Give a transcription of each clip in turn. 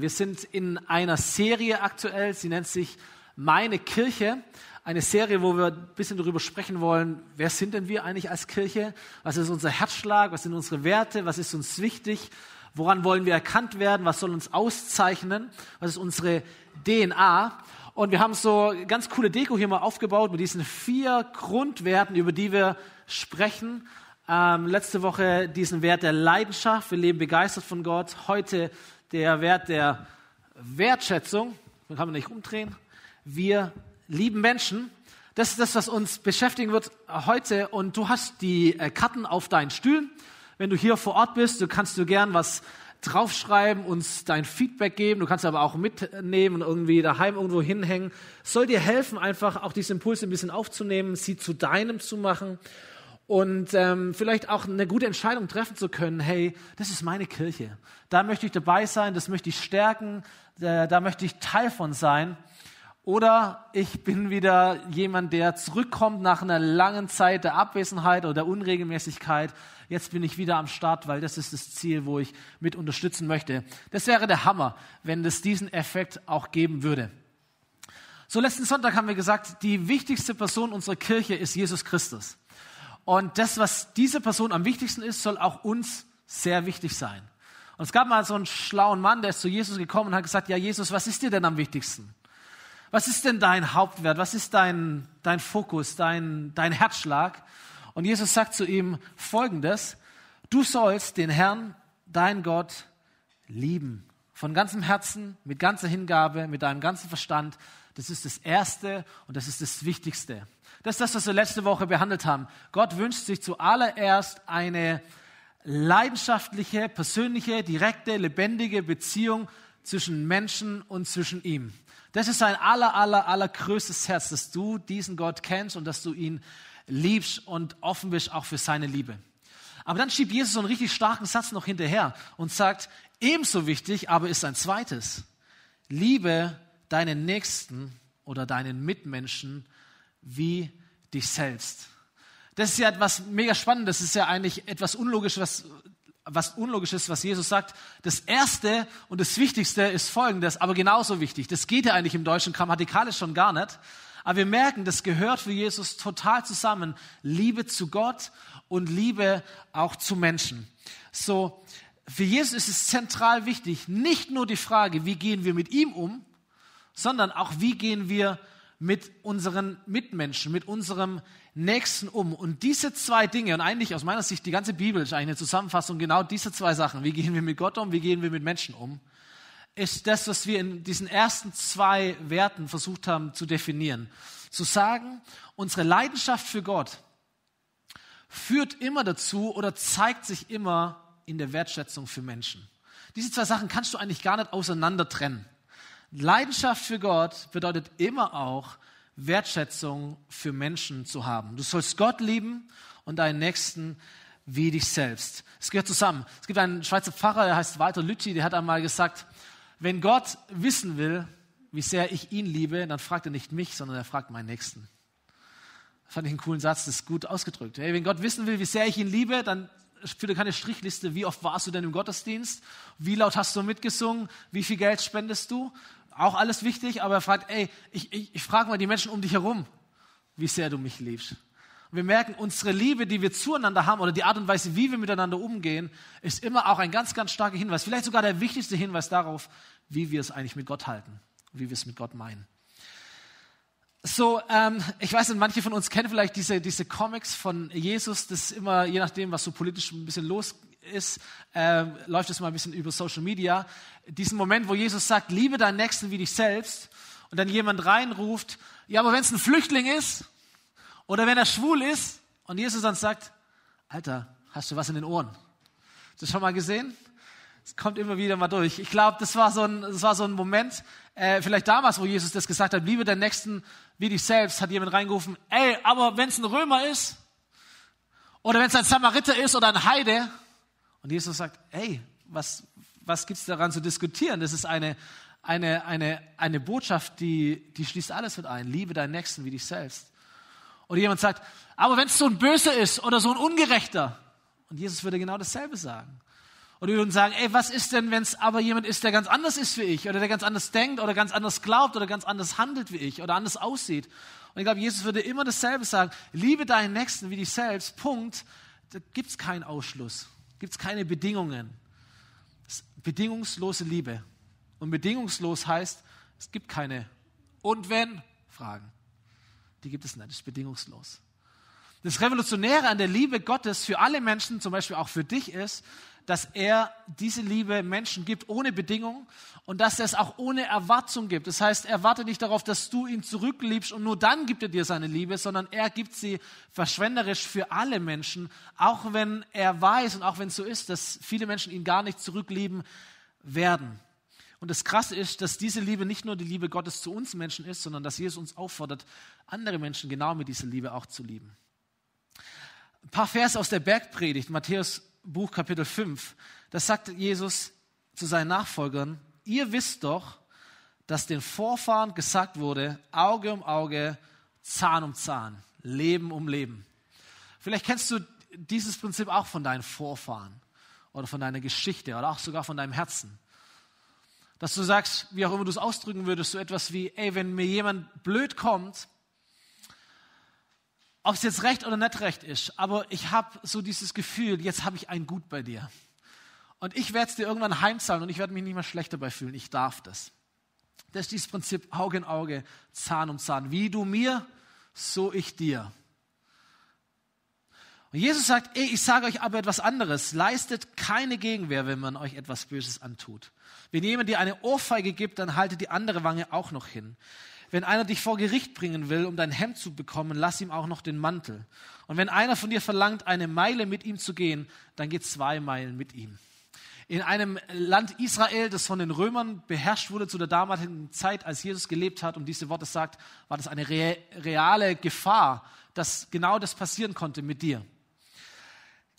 Wir sind in einer Serie aktuell, sie nennt sich Meine Kirche. Eine Serie, wo wir ein bisschen darüber sprechen wollen, wer sind denn wir eigentlich als Kirche? Was ist unser Herzschlag? Was sind unsere Werte? Was ist uns wichtig? Woran wollen wir erkannt werden? Was soll uns auszeichnen? Was ist unsere DNA? Und wir haben so ganz coole Deko hier mal aufgebaut mit diesen vier Grundwerten, über die wir sprechen. Ähm, letzte Woche diesen Wert der Leidenschaft. Wir leben begeistert von Gott. Heute der Wert der Wertschätzung, den kann man nicht umdrehen. Wir lieben Menschen. Das ist das, was uns beschäftigen wird heute. Und du hast die äh, Karten auf deinen Stühlen. Wenn du hier vor Ort bist, du kannst du gern was draufschreiben, uns dein Feedback geben. Du kannst aber auch mitnehmen und irgendwie daheim irgendwo hinhängen. soll dir helfen, einfach auch diesen Impuls ein bisschen aufzunehmen, sie zu deinem zu machen und ähm, vielleicht auch eine gute Entscheidung treffen zu können, hey, das ist meine Kirche. Da möchte ich dabei sein, das möchte ich stärken, da, da möchte ich Teil von sein. Oder ich bin wieder jemand, der zurückkommt nach einer langen Zeit der Abwesenheit oder der Unregelmäßigkeit. Jetzt bin ich wieder am Start, weil das ist das Ziel, wo ich mit unterstützen möchte. Das wäre der Hammer, wenn es diesen Effekt auch geben würde. So letzten Sonntag haben wir gesagt, die wichtigste Person unserer Kirche ist Jesus Christus. Und das, was diese Person am wichtigsten ist, soll auch uns sehr wichtig sein. Und es gab mal so einen schlauen Mann, der ist zu Jesus gekommen und hat gesagt, ja Jesus, was ist dir denn am wichtigsten? Was ist denn dein Hauptwert? Was ist dein, dein Fokus, dein, dein Herzschlag? Und Jesus sagt zu ihm Folgendes, du sollst den Herrn, dein Gott, lieben. Von ganzem Herzen, mit ganzer Hingabe, mit deinem ganzen Verstand. Das ist das Erste und das ist das Wichtigste. Das ist das, was wir letzte Woche behandelt haben. Gott wünscht sich zuallererst eine leidenschaftliche, persönliche, direkte, lebendige Beziehung zwischen Menschen und zwischen ihm. Das ist sein aller, aller, allergrößtes Herz, dass du diesen Gott kennst und dass du ihn liebst und offen bist auch für seine Liebe. Aber dann schiebt Jesus so einen richtig starken Satz noch hinterher und sagt, ebenso wichtig, aber ist ein zweites. Liebe deinen Nächsten oder deinen Mitmenschen wie dich selbst. Das ist ja etwas mega Spannendes. Das ist ja eigentlich etwas Unlogisches, was, was Unlogisches, was Jesus sagt. Das Erste und das Wichtigste ist Folgendes, aber genauso wichtig. Das geht ja eigentlich im Deutschen grammatikalisch schon gar nicht. Aber wir merken, das gehört für Jesus total zusammen. Liebe zu Gott und Liebe auch zu Menschen. So, für Jesus ist es zentral wichtig, nicht nur die Frage, wie gehen wir mit ihm um, sondern auch, wie gehen wir mit unseren Mitmenschen, mit unserem Nächsten um. Und diese zwei Dinge, und eigentlich aus meiner Sicht die ganze Bibel ist eigentlich eine Zusammenfassung genau diese zwei Sachen. Wie gehen wir mit Gott um, wie gehen wir mit Menschen um? Ist das, was wir in diesen ersten zwei Werten versucht haben zu definieren. Zu sagen, unsere Leidenschaft für Gott führt immer dazu oder zeigt sich immer in der Wertschätzung für Menschen. Diese zwei Sachen kannst du eigentlich gar nicht auseinander trennen. Leidenschaft für Gott bedeutet immer auch Wertschätzung für Menschen zu haben. Du sollst Gott lieben und deinen Nächsten wie dich selbst. Es gehört zusammen. Es gibt einen Schweizer Pfarrer, der heißt Walter Lütti, der hat einmal gesagt, wenn Gott wissen will, wie sehr ich ihn liebe, dann fragt er nicht mich, sondern er fragt meinen Nächsten. Das fand ich einen coolen Satz, das ist gut ausgedrückt. Hey, wenn Gott wissen will, wie sehr ich ihn liebe, dann führt er keine Strichliste, wie oft warst du denn im Gottesdienst, wie laut hast du mitgesungen, wie viel Geld spendest du, auch alles wichtig, aber er fragt, ey, ich, ich, ich frage mal die Menschen um dich herum, wie sehr du mich liebst. Und wir merken, unsere Liebe, die wir zueinander haben oder die Art und Weise, wie wir miteinander umgehen, ist immer auch ein ganz, ganz starker Hinweis, vielleicht sogar der wichtigste Hinweis darauf, wie wir es eigentlich mit Gott halten, wie wir es mit Gott meinen. So, ähm, ich weiß nicht, manche von uns kennen vielleicht diese, diese Comics von Jesus, das immer, je nachdem, was so politisch ein bisschen los ist, äh, läuft es mal ein bisschen über Social Media. Diesen Moment, wo Jesus sagt, liebe deinen Nächsten wie dich selbst, und dann jemand reinruft, ja, aber wenn es ein Flüchtling ist, oder wenn er schwul ist, und Jesus dann sagt, Alter, hast du was in den Ohren? Hast du das schon mal gesehen? Es kommt immer wieder mal durch. Ich glaube, das war so ein, das war so ein Moment, äh, vielleicht damals, wo Jesus das gesagt hat, liebe deinen Nächsten wie dich selbst, hat jemand reingerufen, ey, aber wenn es ein Römer ist, oder wenn es ein Samariter ist oder ein Heide, und Jesus sagt, hey, was, was es daran zu diskutieren? Das ist eine, eine, eine, eine Botschaft, die, die schließt alles mit ein. Liebe deinen Nächsten wie dich selbst. Oder jemand sagt, aber wenn es so ein Böser ist oder so ein Ungerechter, und Jesus würde genau dasselbe sagen. Und wir würden sagen, ey, was ist denn, wenn es aber jemand ist, der ganz anders ist wie ich oder der ganz anders denkt oder ganz anders glaubt oder ganz anders handelt wie ich oder anders aussieht. Und ich glaube, Jesus würde immer dasselbe sagen, liebe deinen Nächsten wie dich selbst, Punkt. Da gibt es keinen Ausschluss, gibt es keine Bedingungen. bedingungslose Liebe. Und bedingungslos heißt, es gibt keine und wenn Fragen. Die gibt es nicht, das ist bedingungslos. Das Revolutionäre an der Liebe Gottes für alle Menschen, zum Beispiel auch für dich, ist, dass er diese Liebe Menschen gibt ohne Bedingung und dass er es auch ohne Erwartung gibt. Das heißt, er wartet nicht darauf, dass du ihn zurückliebst und nur dann gibt er dir seine Liebe, sondern er gibt sie verschwenderisch für alle Menschen, auch wenn er weiß und auch wenn es so ist, dass viele Menschen ihn gar nicht zurücklieben werden. Und das Krasse ist, dass diese Liebe nicht nur die Liebe Gottes zu uns Menschen ist, sondern dass Jesus uns auffordert, andere Menschen genau mit dieser Liebe auch zu lieben. Ein paar Verse aus der Bergpredigt, Matthäus Buch Kapitel 5, da sagt Jesus zu seinen Nachfolgern, ihr wisst doch, dass den Vorfahren gesagt wurde, Auge um Auge, Zahn um Zahn, Leben um Leben. Vielleicht kennst du dieses Prinzip auch von deinen Vorfahren oder von deiner Geschichte oder auch sogar von deinem Herzen. Dass du sagst, wie auch immer du es ausdrücken würdest, so etwas wie, ey, wenn mir jemand blöd kommt, ob es jetzt recht oder nicht recht ist, aber ich habe so dieses Gefühl, jetzt habe ich ein Gut bei dir. Und ich werde es dir irgendwann heimzahlen und ich werde mich nicht mehr schlecht dabei fühlen. Ich darf das. Das ist dieses Prinzip Auge in Auge, Zahn um Zahn. Wie du mir, so ich dir. Und Jesus sagt, ey, ich sage euch aber etwas anderes. Leistet keine Gegenwehr, wenn man euch etwas Böses antut. Wenn jemand dir eine Ohrfeige gibt, dann haltet die andere Wange auch noch hin. Wenn einer dich vor Gericht bringen will, um dein Hemd zu bekommen, lass ihm auch noch den Mantel. Und wenn einer von dir verlangt, eine Meile mit ihm zu gehen, dann geht zwei Meilen mit ihm. In einem Land Israel, das von den Römern beherrscht wurde zu der damaligen Zeit, als Jesus gelebt hat und diese Worte sagt, war das eine reale Gefahr, dass genau das passieren konnte mit dir.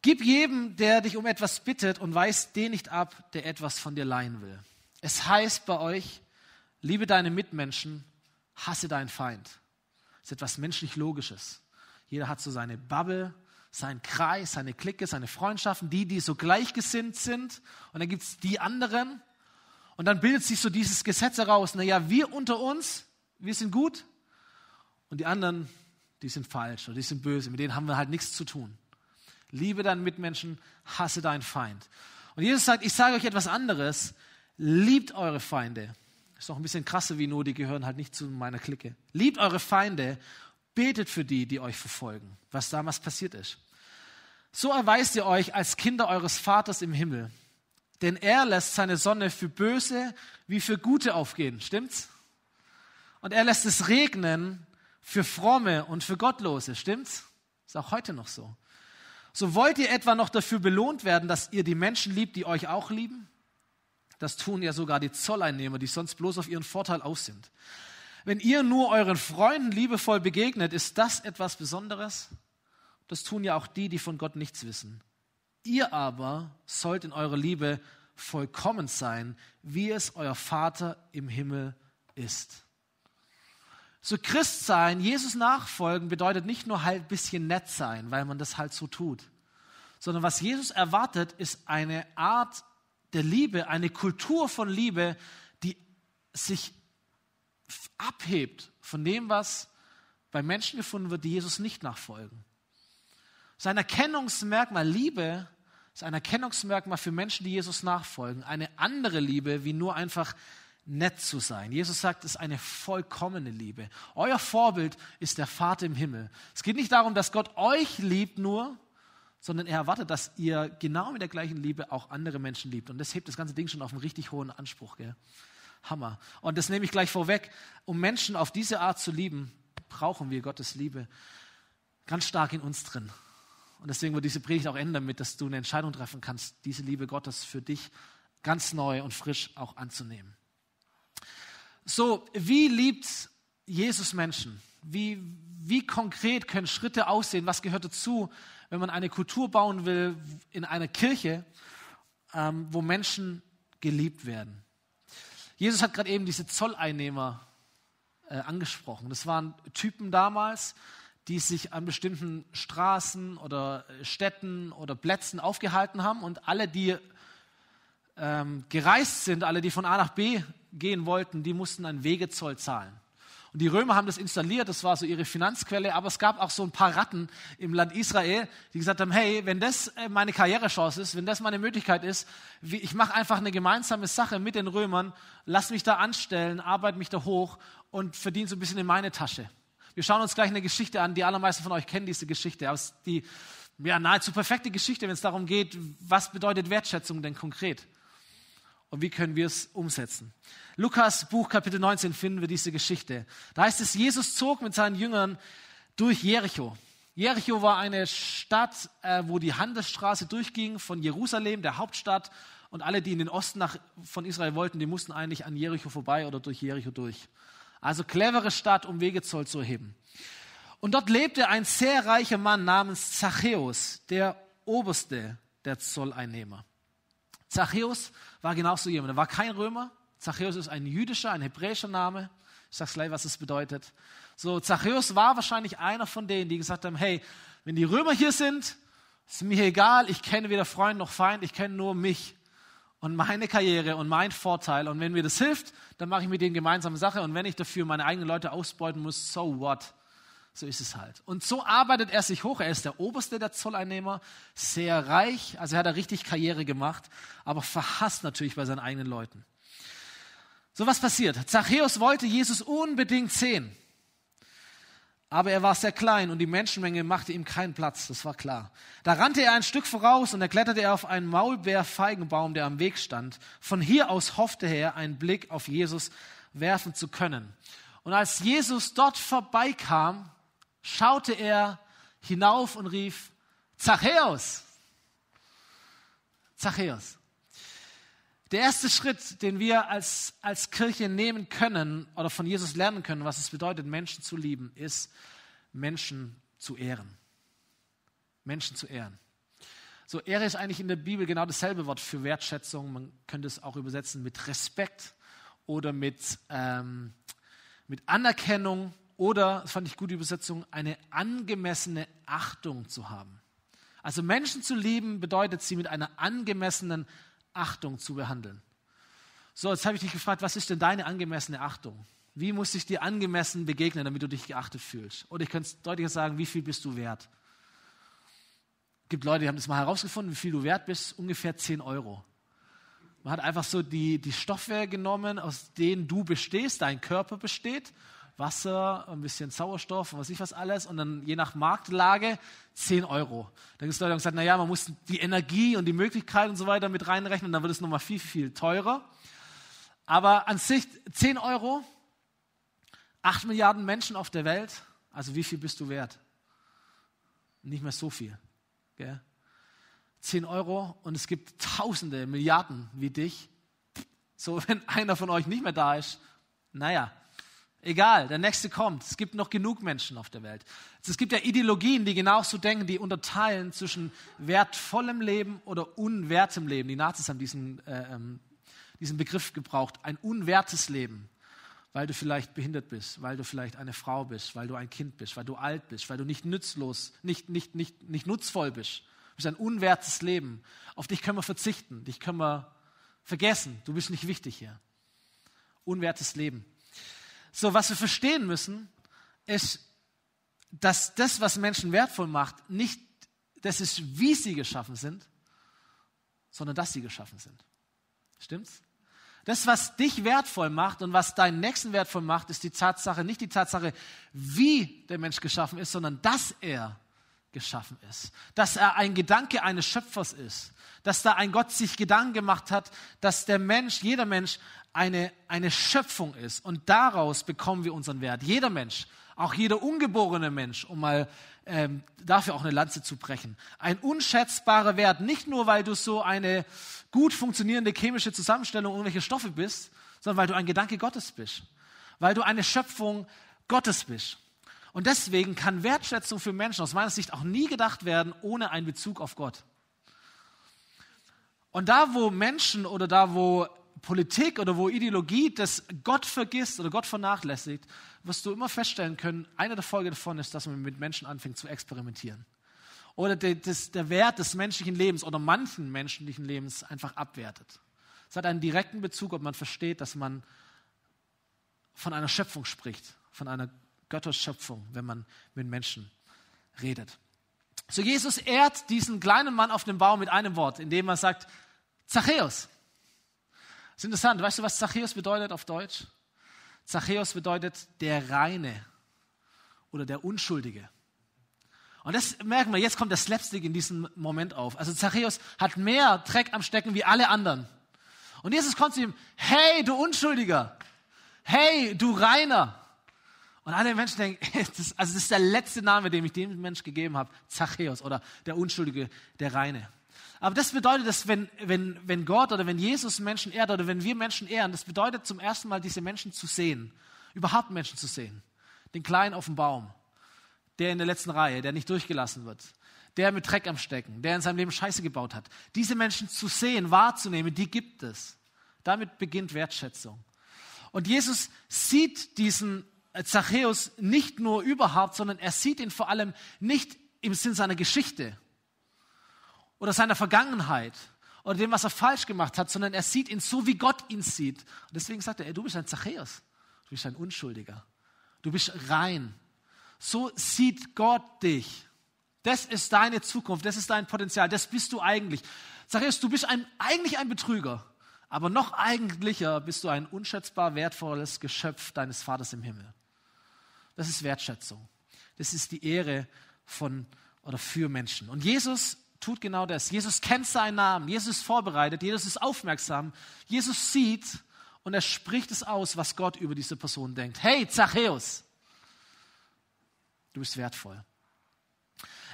Gib jedem, der dich um etwas bittet und weist den nicht ab, der etwas von dir leihen will. Es heißt bei euch, liebe deine Mitmenschen hasse deinen Feind. Das ist etwas menschlich Logisches. Jeder hat so seine Bubble, seinen Kreis, seine Clique, seine Freundschaften, die, die so gleichgesinnt sind. Und dann gibt es die anderen. Und dann bildet sich so dieses Gesetz heraus. Naja, wir unter uns, wir sind gut. Und die anderen, die sind falsch oder die sind böse. Mit denen haben wir halt nichts zu tun. Liebe deinen Mitmenschen, hasse deinen Feind. Und Jesus sagt, ich sage euch etwas anderes. Liebt eure Feinde. Ist noch ein bisschen krasser wie nur, die gehören halt nicht zu meiner Clique. Liebt eure Feinde, betet für die, die euch verfolgen, was damals passiert ist. So erweist ihr euch als Kinder eures Vaters im Himmel. Denn er lässt seine Sonne für Böse wie für Gute aufgehen. Stimmt's? Und er lässt es regnen für Fromme und für Gottlose. Stimmt's? Ist auch heute noch so. So wollt ihr etwa noch dafür belohnt werden, dass ihr die Menschen liebt, die euch auch lieben? Das tun ja sogar die Zolleinnehmer, die sonst bloß auf ihren Vorteil aus sind. Wenn ihr nur euren Freunden liebevoll begegnet, ist das etwas Besonderes? Das tun ja auch die, die von Gott nichts wissen. Ihr aber sollt in eurer Liebe vollkommen sein, wie es euer Vater im Himmel ist. So Christ sein, Jesus nachfolgen, bedeutet nicht nur halt ein bisschen nett sein, weil man das halt so tut, sondern was Jesus erwartet, ist eine Art der Liebe, eine Kultur von Liebe, die sich abhebt von dem, was bei Menschen gefunden wird, die Jesus nicht nachfolgen. Sein Erkennungsmerkmal Liebe ist ein Erkennungsmerkmal für Menschen, die Jesus nachfolgen. Eine andere Liebe, wie nur einfach nett zu sein. Jesus sagt, es ist eine vollkommene Liebe. Euer Vorbild ist der Vater im Himmel. Es geht nicht darum, dass Gott euch liebt nur, sondern er erwartet, dass ihr genau mit der gleichen Liebe auch andere Menschen liebt. Und das hebt das ganze Ding schon auf einen richtig hohen Anspruch. Gell? Hammer. Und das nehme ich gleich vorweg. Um Menschen auf diese Art zu lieben, brauchen wir Gottes Liebe ganz stark in uns drin. Und deswegen wird diese Predigt auch enden damit, dass du eine Entscheidung treffen kannst, diese Liebe Gottes für dich ganz neu und frisch auch anzunehmen. So, wie liebt Jesus Menschen? Wie, wie konkret können Schritte aussehen? Was gehört dazu, wenn man eine Kultur bauen will in einer Kirche, ähm, wo Menschen geliebt werden. Jesus hat gerade eben diese Zolleinnehmer äh, angesprochen. Das waren Typen damals, die sich an bestimmten Straßen oder Städten oder Plätzen aufgehalten haben und alle, die ähm, gereist sind, alle, die von A nach B gehen wollten, die mussten einen Wegezoll zahlen. Und die Römer haben das installiert, das war so ihre Finanzquelle, aber es gab auch so ein paar Ratten im Land Israel, die gesagt haben, hey, wenn das äh, meine Karrierechance ist, wenn das meine Möglichkeit ist, ich mache einfach eine gemeinsame Sache mit den Römern, lass mich da anstellen, arbeite mich da hoch und verdiene so ein bisschen in meine Tasche. Wir schauen uns gleich eine Geschichte an, die allermeisten von euch kennen diese Geschichte, aus die ja, nahezu perfekte Geschichte, wenn es darum geht, was bedeutet Wertschätzung denn konkret? Und wie können wir es umsetzen? Lukas Buch Kapitel 19 finden wir diese Geschichte. Da heißt es, Jesus zog mit seinen Jüngern durch Jericho. Jericho war eine Stadt, äh, wo die Handelsstraße durchging von Jerusalem, der Hauptstadt. Und alle, die in den Osten nach, von Israel wollten, die mussten eigentlich an Jericho vorbei oder durch Jericho durch. Also clevere Stadt, um Wegezoll zu erheben. Und dort lebte ein sehr reicher Mann namens Zachäus, der oberste der Zolleinnehmer. Zachäus war genauso jemand. Er war kein Römer, Zachäus ist ein jüdischer, ein hebräischer Name. Ich sage gleich, was es bedeutet. So, Zachäus war wahrscheinlich einer von denen, die gesagt haben, hey, wenn die Römer hier sind, ist mir egal, ich kenne weder Freund noch Feind, ich kenne nur mich und meine Karriere und mein Vorteil. Und wenn mir das hilft, dann mache ich mit denen gemeinsame Sache. Und wenn ich dafür meine eigenen Leute ausbeuten muss, so what? So ist es halt. Und so arbeitet er sich hoch. Er ist der oberste der Zolleinnehmer, sehr reich, also er hat er richtig Karriere gemacht, aber verhasst natürlich bei seinen eigenen Leuten. So was passiert. Zachäus wollte Jesus unbedingt sehen. Aber er war sehr klein und die Menschenmenge machte ihm keinen Platz, das war klar. Da rannte er ein Stück voraus und da kletterte er auf einen Maulbeerfeigenbaum, der am Weg stand. Von hier aus hoffte er, einen Blick auf Jesus werfen zu können. Und als Jesus dort vorbeikam, schaute er hinauf und rief, Zachäus! Zachäus! Der erste Schritt, den wir als, als Kirche nehmen können oder von Jesus lernen können, was es bedeutet, Menschen zu lieben, ist, Menschen zu ehren. Menschen zu ehren. So, Ehre ist eigentlich in der Bibel genau dasselbe Wort für Wertschätzung. Man könnte es auch übersetzen mit Respekt oder mit, ähm, mit Anerkennung oder, das fand ich gute Übersetzung, eine angemessene Achtung zu haben. Also Menschen zu lieben bedeutet, sie mit einer angemessenen Achtung zu behandeln. So, jetzt habe ich dich gefragt, was ist denn deine angemessene Achtung? Wie muss ich dir angemessen begegnen, damit du dich geachtet fühlst? Oder ich könnte es deutlicher sagen, wie viel bist du wert? Es gibt Leute, die haben das mal herausgefunden, wie viel du wert bist, ungefähr 10 Euro. Man hat einfach so die, die Stoffe genommen, aus denen du bestehst, dein Körper besteht, Wasser, ein bisschen Sauerstoff und was ich was alles und dann je nach Marktlage 10 Euro. Dann gibt es Leute, die gesagt, naja, man muss die Energie und die Möglichkeit und so weiter mit reinrechnen, dann wird es nochmal viel, viel teurer. Aber an sich 10 Euro, 8 Milliarden Menschen auf der Welt, also wie viel bist du wert? Nicht mehr so viel. Gell? 10 Euro und es gibt Tausende, Milliarden wie dich. So, wenn einer von euch nicht mehr da ist, naja, Egal, der nächste kommt. Es gibt noch genug Menschen auf der Welt. Es gibt ja Ideologien, die genauso denken, die unterteilen zwischen wertvollem Leben oder unwertem Leben. Die Nazis haben diesen, äh, ähm, diesen Begriff gebraucht. Ein unwertes Leben, weil du vielleicht behindert bist, weil du vielleicht eine Frau bist, weil du ein Kind bist, weil du alt bist, weil du nicht nützlos, nicht, nicht, nicht, nicht nutzvoll bist. Du bist ein unwertes Leben. Auf dich können wir verzichten, dich können wir vergessen. Du bist nicht wichtig hier. Unwertes Leben. So, was wir verstehen müssen, ist, dass das, was Menschen wertvoll macht, nicht das ist, wie sie geschaffen sind, sondern dass sie geschaffen sind. Stimmt's? Das, was dich wertvoll macht und was deinen Nächsten wertvoll macht, ist die Tatsache, nicht die Tatsache, wie der Mensch geschaffen ist, sondern dass er geschaffen ist. Dass er ein Gedanke eines Schöpfers ist. Dass da ein Gott sich Gedanken gemacht hat, dass der Mensch, jeder Mensch eine, eine Schöpfung ist. Und daraus bekommen wir unseren Wert. Jeder Mensch, auch jeder ungeborene Mensch, um mal ähm, dafür auch eine Lanze zu brechen. Ein unschätzbarer Wert, nicht nur, weil du so eine gut funktionierende chemische Zusammenstellung irgendwelcher Stoffe bist, sondern weil du ein Gedanke Gottes bist. Weil du eine Schöpfung Gottes bist. Und deswegen kann Wertschätzung für Menschen aus meiner Sicht auch nie gedacht werden ohne einen Bezug auf Gott. Und da, wo Menschen oder da, wo Politik oder wo Ideologie das Gott vergisst oder Gott vernachlässigt, wirst du immer feststellen können, eine der Folgen davon ist, dass man mit Menschen anfängt zu experimentieren. Oder der, das, der Wert des menschlichen Lebens oder manchen menschlichen Lebens einfach abwertet. Es hat einen direkten Bezug, ob man versteht, dass man von einer Schöpfung spricht, von einer Götterschöpfung, wenn man mit Menschen redet. So Jesus ehrt diesen kleinen Mann auf dem Baum mit einem Wort, indem er sagt, Zachäus. Das ist interessant. Weißt du, was Zachäus bedeutet auf Deutsch? Zachäus bedeutet der Reine oder der Unschuldige. Und das merken wir, jetzt kommt der Slapstick in diesem Moment auf. Also Zachäus hat mehr Dreck am Stecken wie alle anderen. Und Jesus kommt zu ihm, hey, du Unschuldiger, hey, du Reiner. Und alle Menschen denken, das, also das ist der letzte Name, den ich dem Mensch gegeben habe, Zachäus oder der Unschuldige, der Reine. Aber das bedeutet, dass wenn, wenn, wenn Gott oder wenn Jesus Menschen ehrt oder wenn wir Menschen ehren, das bedeutet zum ersten Mal, diese Menschen zu sehen, überhaupt Menschen zu sehen. Den Kleinen auf dem Baum, der in der letzten Reihe, der nicht durchgelassen wird, der mit Dreck am Stecken, der in seinem Leben Scheiße gebaut hat. Diese Menschen zu sehen, wahrzunehmen, die gibt es. Damit beginnt Wertschätzung. Und Jesus sieht diesen Zachäus nicht nur überhaupt, sondern er sieht ihn vor allem nicht im Sinn seiner Geschichte oder seiner Vergangenheit oder dem, was er falsch gemacht hat, sondern er sieht ihn so, wie Gott ihn sieht. Und deswegen sagt er, ey, du bist ein Zachäus, du bist ein Unschuldiger, du bist rein. So sieht Gott dich. Das ist deine Zukunft, das ist dein Potenzial, das bist du eigentlich. Zachäus, du bist ein, eigentlich ein Betrüger, aber noch eigentlicher bist du ein unschätzbar wertvolles Geschöpf deines Vaters im Himmel. Das ist Wertschätzung. Das ist die Ehre von oder für Menschen. Und Jesus tut genau das. Jesus kennt seinen Namen. Jesus ist vorbereitet. Jesus ist aufmerksam. Jesus sieht und er spricht es aus, was Gott über diese Person denkt. Hey, Zachäus, du bist wertvoll.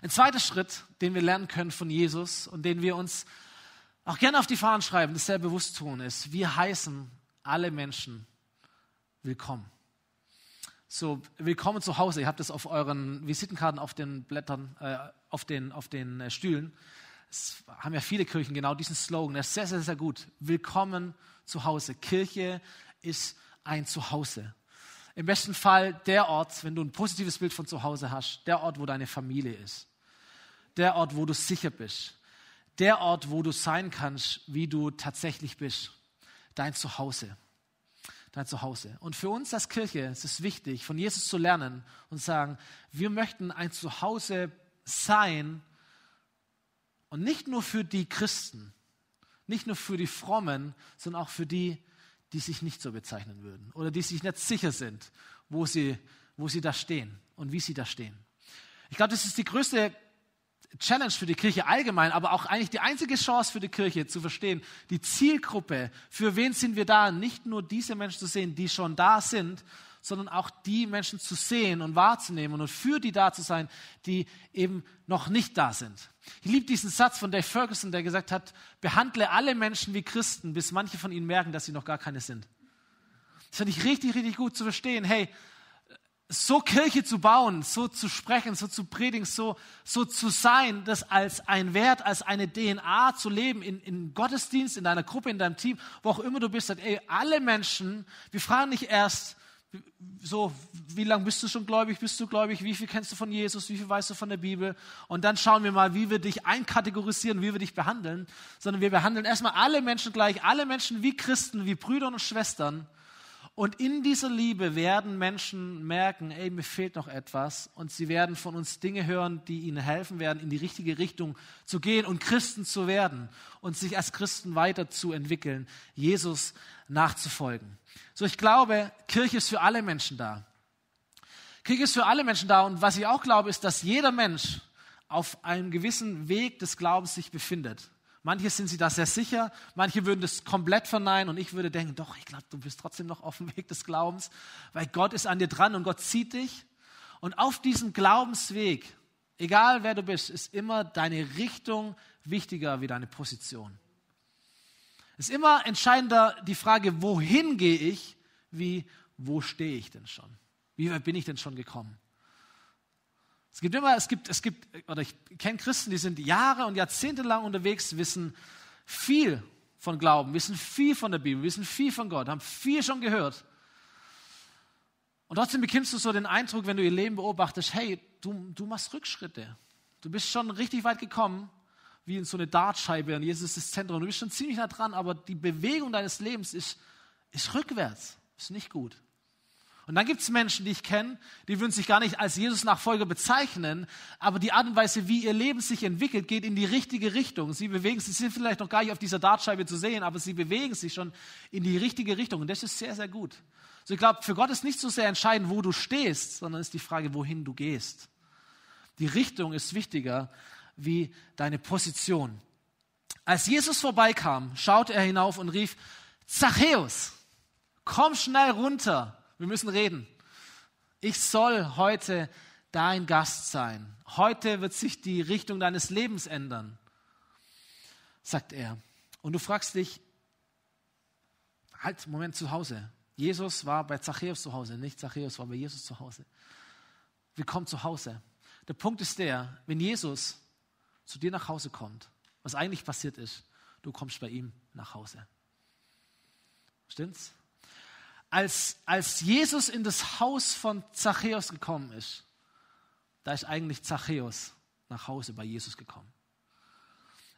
Ein zweiter Schritt, den wir lernen können von Jesus und den wir uns auch gerne auf die Fahnen schreiben, das sehr bewusst tun, ist, wir heißen alle Menschen willkommen. So, willkommen zu Hause. Ihr habt es auf euren Visitenkarten auf den Blättern, äh, auf den, auf den äh, Stühlen. Es haben ja viele Kirchen genau diesen Slogan. Der ist sehr, sehr, sehr gut. Willkommen zu Hause. Kirche ist ein Zuhause. Im besten Fall der Ort, wenn du ein positives Bild von zu Hause hast, der Ort, wo deine Familie ist. Der Ort, wo du sicher bist. Der Ort, wo du sein kannst, wie du tatsächlich bist. Dein Zuhause dein Zuhause. Und für uns als Kirche ist es wichtig, von Jesus zu lernen und sagen, wir möchten ein Zuhause sein und nicht nur für die Christen, nicht nur für die Frommen, sondern auch für die, die sich nicht so bezeichnen würden oder die sich nicht sicher sind, wo sie, wo sie da stehen und wie sie da stehen. Ich glaube, das ist die größte Challenge für die Kirche allgemein, aber auch eigentlich die einzige Chance für die Kirche zu verstehen, die Zielgruppe, für wen sind wir da, nicht nur diese Menschen zu sehen, die schon da sind, sondern auch die Menschen zu sehen und wahrzunehmen und für die da zu sein, die eben noch nicht da sind. Ich liebe diesen Satz von Dave Ferguson, der gesagt hat, behandle alle Menschen wie Christen, bis manche von ihnen merken, dass sie noch gar keine sind. Das finde ich richtig, richtig gut zu verstehen. Hey, so Kirche zu bauen, so zu sprechen, so zu predigen, so, so zu sein, das als ein Wert, als eine DNA zu leben, in, in Gottesdienst, in deiner Gruppe, in deinem Team, wo auch immer du bist, sagt, ey, alle Menschen, wir fragen nicht erst, so, wie lange bist du schon gläubig, bist du gläubig, wie viel kennst du von Jesus, wie viel weißt du von der Bibel? Und dann schauen wir mal, wie wir dich einkategorisieren, wie wir dich behandeln, sondern wir behandeln erstmal alle Menschen gleich, alle Menschen wie Christen, wie Brüder und Schwestern und in dieser Liebe werden Menschen merken, ey, mir fehlt noch etwas. Und sie werden von uns Dinge hören, die ihnen helfen werden, in die richtige Richtung zu gehen und Christen zu werden und sich als Christen weiterzuentwickeln, Jesus nachzufolgen. So, ich glaube, Kirche ist für alle Menschen da. Kirche ist für alle Menschen da. Und was ich auch glaube, ist, dass jeder Mensch auf einem gewissen Weg des Glaubens sich befindet. Manche sind sich da sehr sicher, manche würden das komplett verneinen und ich würde denken, doch, ich glaube, du bist trotzdem noch auf dem Weg des Glaubens, weil Gott ist an dir dran und Gott zieht dich. Und auf diesem Glaubensweg, egal wer du bist, ist immer deine Richtung wichtiger wie deine Position. Es ist immer entscheidender die Frage, wohin gehe ich, wie wo stehe ich denn schon? Wie weit bin ich denn schon gekommen? Es gibt immer, es gibt, es gibt, oder ich kenne Christen, die sind Jahre und Jahrzehnte lang unterwegs, wissen viel von Glauben, wissen viel von der Bibel, wissen viel von Gott, haben viel schon gehört. Und trotzdem bekommst du so den Eindruck, wenn du ihr Leben beobachtest, hey, du, du machst Rückschritte. Du bist schon richtig weit gekommen, wie in so eine Dartscheibe und Jesus ist das Zentrum. Du bist schon ziemlich nah dran, aber die Bewegung deines Lebens ist, ist rückwärts. Ist nicht gut. Und dann gibt es Menschen, die ich kenne, die würden sich gar nicht als Jesus-Nachfolger bezeichnen, aber die Art und Weise, wie ihr Leben sich entwickelt, geht in die richtige Richtung. Sie bewegen sich, sie sind vielleicht noch gar nicht auf dieser Dartscheibe zu sehen, aber sie bewegen sich schon in die richtige Richtung. Und das ist sehr, sehr gut. Also ich glaube, für Gott ist nicht so sehr entscheidend, wo du stehst, sondern ist die Frage, wohin du gehst. Die Richtung ist wichtiger wie deine Position. Als Jesus vorbeikam, schaute er hinauf und rief, Zachäus, komm schnell runter, wir müssen reden. Ich soll heute dein Gast sein. Heute wird sich die Richtung deines Lebens ändern, sagt er. Und du fragst dich, halt, Moment, zu Hause. Jesus war bei Zachäus zu Hause, nicht Zachäus war bei Jesus zu Hause. Willkommen zu Hause. Der Punkt ist der, wenn Jesus zu dir nach Hause kommt, was eigentlich passiert ist, du kommst bei ihm nach Hause. Stimmt's? Als, als Jesus in das Haus von Zachäus gekommen ist, da ist eigentlich Zachäus nach Hause bei Jesus gekommen.